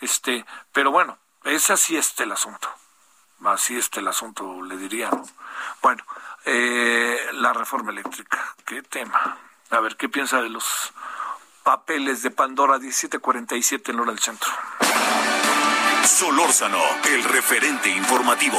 este pero bueno es así este el asunto así este el asunto le diría bueno eh, la reforma eléctrica qué tema. A ver qué piensa de los papeles de Pandora 1747 en hora del centro Solórzano el referente informativo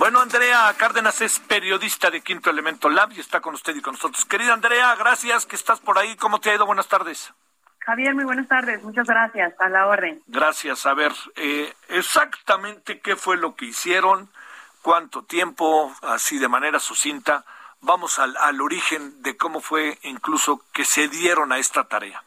Bueno, Andrea Cárdenas es periodista de Quinto Elemento Lab y está con usted y con nosotros. Querida Andrea, gracias que estás por ahí. ¿Cómo te ha ido? Buenas tardes. Javier, muy buenas tardes. Muchas gracias. A la orden. Gracias. A ver, eh, exactamente qué fue lo que hicieron, cuánto tiempo, así de manera sucinta. Vamos al, al origen de cómo fue incluso que se dieron a esta tarea.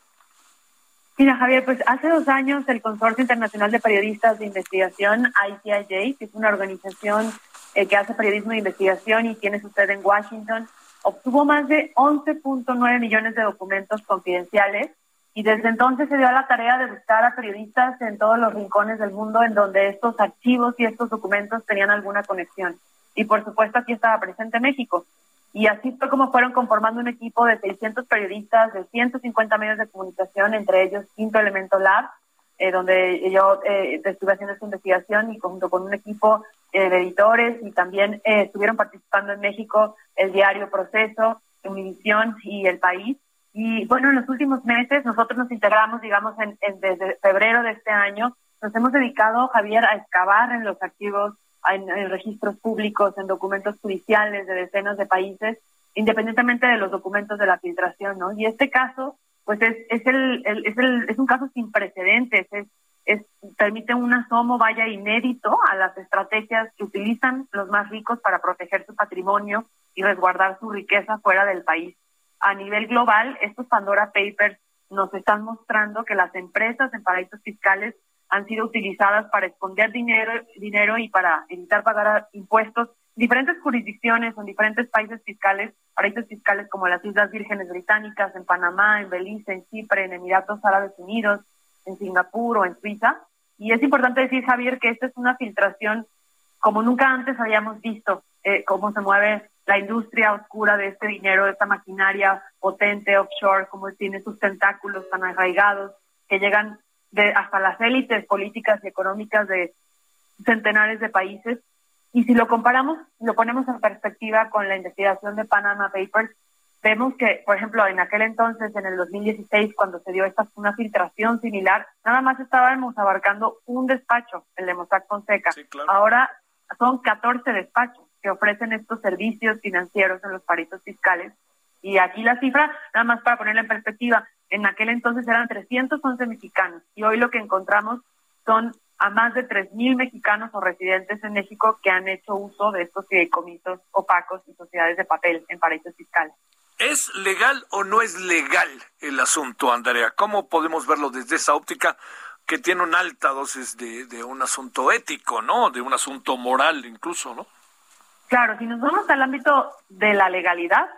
Mira, Javier, pues hace dos años el Consorcio Internacional de Periodistas de Investigación, ICIJ, que es una organización eh, que hace periodismo de investigación y tiene su sede en Washington, obtuvo más de 11.9 millones de documentos confidenciales y desde entonces se dio a la tarea de buscar a periodistas en todos los rincones del mundo en donde estos archivos y estos documentos tenían alguna conexión. y por supuesto aquí estaba presente México. Y así fue como fueron conformando un equipo de 600 periodistas, de 150 medios de comunicación, entre ellos Quinto Elemento Lab, eh, donde yo eh, estuve haciendo esta investigación y junto con un equipo eh, de editores y también estuvieron participando en México el diario Proceso, Univisión y El País. Y bueno, en los últimos meses nosotros nos integramos, digamos, en, desde febrero de este año, nos hemos dedicado, Javier, a excavar en los archivos en, registros públicos, en documentos judiciales de decenas de países, independientemente de los documentos de la filtración, ¿no? Y este caso, pues es, es, el, es, el, es un caso sin precedentes, es, es, permite un asomo, vaya, inédito a las estrategias que utilizan los más ricos para proteger su patrimonio y resguardar su riqueza fuera del país. A nivel global, estos Pandora Papers nos están mostrando que las empresas en paraísos fiscales han sido utilizadas para esconder dinero, dinero y para evitar pagar impuestos. Diferentes jurisdicciones en diferentes países fiscales, países fiscales como las Islas Vírgenes Británicas, en Panamá, en Belice, en Chipre, en Emiratos Árabes Unidos, en Singapur o en Suiza. Y es importante decir, Javier, que esta es una filtración como nunca antes habíamos visto eh, cómo se mueve la industria oscura de este dinero, de esta maquinaria potente offshore, cómo tiene sus tentáculos tan arraigados que llegan de hasta las élites políticas y económicas de centenares de países. Y si lo comparamos, lo ponemos en perspectiva con la investigación de Panama Papers, vemos que, por ejemplo, en aquel entonces, en el 2016, cuando se dio esta una filtración similar, nada más estábamos abarcando un despacho, el de Mossack Fonseca. Ahora son 14 despachos que ofrecen estos servicios financieros en los paraísos fiscales. Y aquí la cifra, nada más para ponerla en perspectiva, en aquel entonces eran 311 mexicanos y hoy lo que encontramos son a más de 3.000 mexicanos o residentes en México que han hecho uso de estos fideicomisos opacos y sociedades de papel en paraísos fiscales. ¿Es legal o no es legal el asunto, Andrea? ¿Cómo podemos verlo desde esa óptica que tiene una alta dosis de, de un asunto ético, ¿no? De un asunto moral incluso, ¿no? Claro, si nos vamos al ámbito de la legalidad,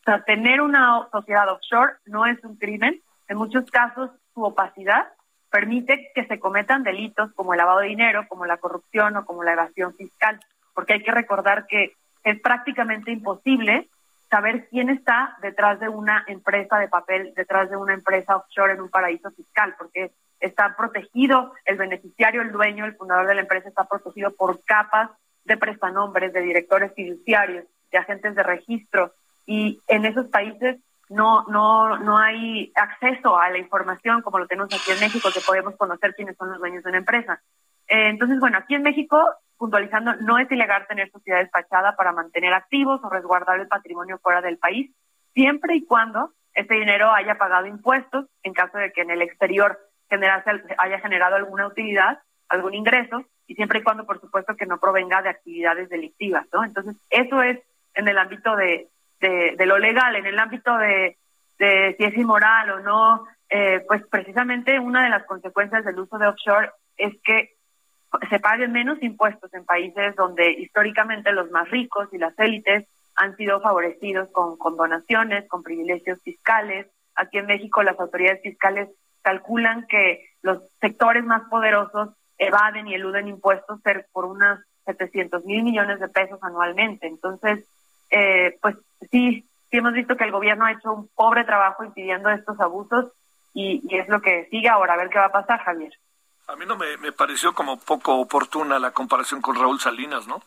o sea, tener una sociedad offshore no es un crimen. En muchos casos, su opacidad permite que se cometan delitos como el lavado de dinero, como la corrupción o como la evasión fiscal, porque hay que recordar que es prácticamente imposible saber quién está detrás de una empresa de papel, detrás de una empresa offshore en un paraíso fiscal, porque está protegido el beneficiario, el dueño, el fundador de la empresa está protegido por capas de prestanombres, de directores fiduciarios, de agentes de registro, y en esos países no, no, no hay acceso a la información como lo tenemos aquí en México, que podemos conocer quiénes son los dueños de una empresa. Eh, entonces, bueno, aquí en México, puntualizando, no es ilegal tener sociedad despachada para mantener activos o resguardar el patrimonio fuera del país, siempre y cuando este dinero haya pagado impuestos, en caso de que en el exterior haya generado alguna utilidad, algún ingreso, y siempre y cuando, por supuesto, que no provenga de actividades delictivas, ¿no? Entonces, eso es en el ámbito de, de, lo legal, en el ámbito de, de si es inmoral o no, eh, pues precisamente una de las consecuencias del uso de offshore es que se paguen menos impuestos en países donde históricamente los más ricos y las élites han sido favorecidos con, con donaciones, con privilegios fiscales. Aquí en México las autoridades fiscales calculan que los sectores más poderosos evaden y eluden impuestos por unas 700 mil millones de pesos anualmente. Entonces, eh, pues sí, sí hemos visto que el gobierno ha hecho un pobre trabajo impidiendo estos abusos y, es lo que sigue ahora, a ver qué va a pasar, Javier. A mí no me, pareció como poco oportuna la comparación con Raúl Salinas, ¿no?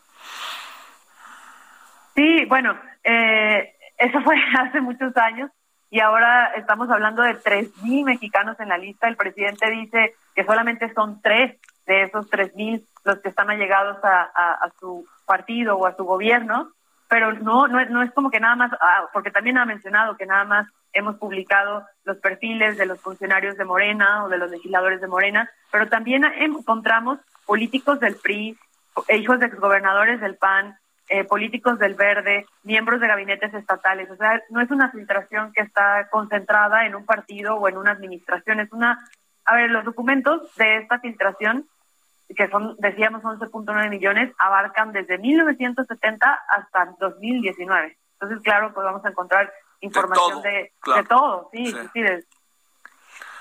Sí, bueno, eh, eso fue [laughs] hace muchos años y ahora estamos hablando de 3.000 mexicanos en la lista. El presidente dice que solamente son tres de esos 3.000 los que están allegados a, a su partido o a su gobierno pero no, no, no es como que nada más, ah, porque también ha mencionado que nada más hemos publicado los perfiles de los funcionarios de Morena o de los legisladores de Morena, pero también encontramos políticos del PRI, hijos de exgobernadores del PAN, eh, políticos del Verde, miembros de gabinetes estatales. O sea, no es una filtración que está concentrada en un partido o en una administración, es una... A ver, los documentos de esta filtración que son, decíamos, 11.9 millones, abarcan desde 1970 hasta 2019. Entonces, claro, pues vamos a encontrar información de todo, sí, sí,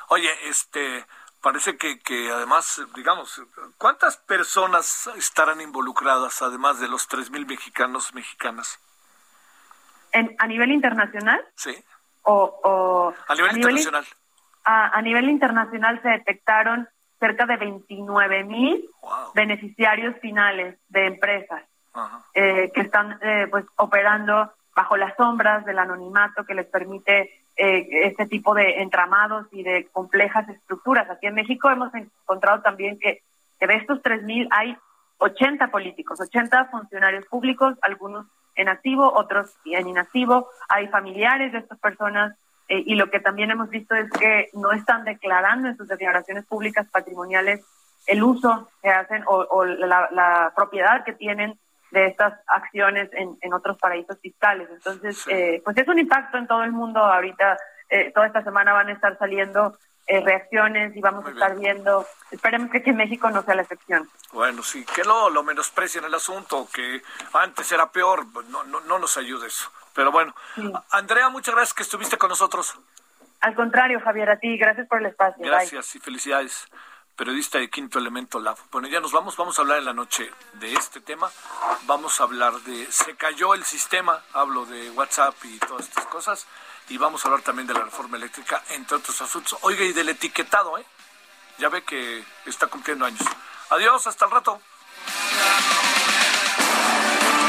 Oye, este, parece que, que además, digamos, ¿cuántas personas estarán involucradas además de los 3.000 mexicanos, mexicanas? En, ¿A nivel internacional? Sí. O, a nivel internacional. a, nivel internacional se detectaron cerca de 29 mil beneficiarios finales de empresas eh, que están eh, pues operando bajo las sombras del anonimato que les permite eh, este tipo de entramados y de complejas estructuras. Aquí en México hemos encontrado también que, de estos 3.000 hay 80 políticos, 80 funcionarios públicos, algunos en activo, otros en inactivo, hay familiares de estas personas eh, y lo que también hemos visto es que no están declarando en sus declaraciones públicas patrimoniales el uso que hacen o, la, propiedad que tienen de estas acciones en, en otros paraísos fiscales. Entonces, eh, pues es un impacto en todo el mundo. Ahorita, eh, toda esta semana van a estar saliendo eh, reacciones y vamos a estar viendo. Esperemos que aquí en México no sea la excepción. Bueno, sí, que no lo menosprecien el asunto, que antes era peor, no, no, no nos ayude eso. Pero bueno, Andrea, muchas gracias que estuviste con nosotros. Al contrario, Javier, a ti, gracias por el espacio. Gracias y felicidades periodista de Quinto Elemento Lab. Bueno, ya nos vamos, vamos a hablar en la noche de este tema. Vamos a hablar de, se cayó el sistema, hablo de WhatsApp y todas estas cosas, y vamos a hablar también de la reforma eléctrica, entre otros asuntos. Oiga, y del etiquetado, ¿eh? Ya ve que está cumpliendo años. Adiós, hasta el rato.